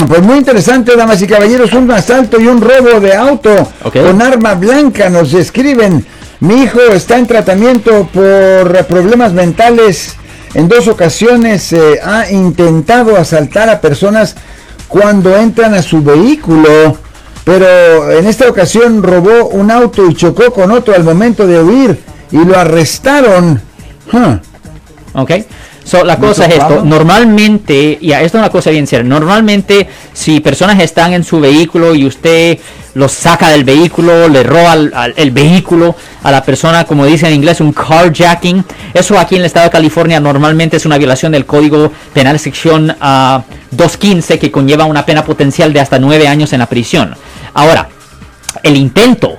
Mm, pues muy interesante, damas y caballeros, un asalto y un robo de auto con arma blanca. Nos escriben, mi hijo está en tratamiento por problemas mentales. En dos ocasiones eh, ha intentado asaltar a personas cuando entran a su vehículo, pero en esta ocasión robó un auto y chocó con otro al momento de huir y lo arrestaron. Huh. ¿Ok? So, la cosa es esto. Normalmente, ya, esto es una cosa bien seria. Normalmente, si personas están en su vehículo y usted los saca del vehículo, le roba al- al- el vehículo a la persona, como dice en inglés, un carjacking. Eso aquí en el estado de California normalmente es una violación del Código Penal sección ah, 215 que conlleva una pena potencial de hasta nueve años en la prisión. Ahora, el intento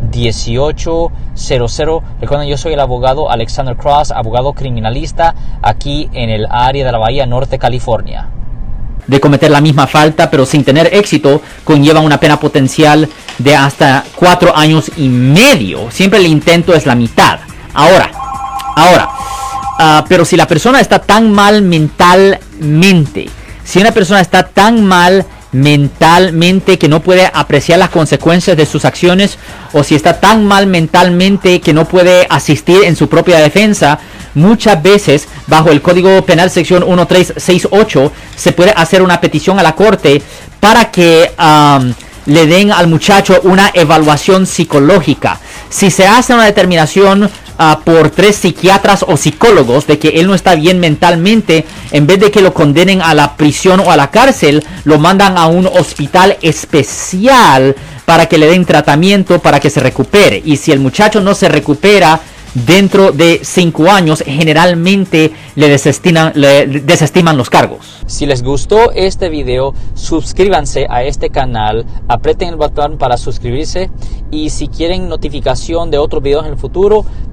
1-800-530-1800. Recuerden, yo soy el abogado Alexander Cross, abogado criminalista aquí en el área de la Bahía Norte, California. de cometer la misma falta, pero sin tener éxito, conlleva una pena potencial de hasta cuatro años y medio. Siempre el intento es la mitad. Ahora, ahora, ah, pero si la persona está tan mal mentalmente, si una persona está tan mal mentalmente que no puede apreciar las consecuencias de sus acciones o si está tan mal mentalmente que no puede asistir en su propia defensa, muchas veces bajo el Código Penal sección 1368 se puede hacer una petición a la corte para que le den al muchacho una evaluación psicológica. Si se hace una determinación ah, por tres psiquiatras o psicólogos de que él no está bien mentalmente, en vez de que lo condenen a la prisión o a la cárcel, lo mandan a un hospital especial para que le den tratamiento para que se recupere. Y si el muchacho no se recupera dentro de cinco años, generalmente le desestiman, le desestiman los cargos. Si les gustó este video, suscríbanse a este canal, aprieten el botón para suscribirse y si quieren notificación de otros videos en el futuro,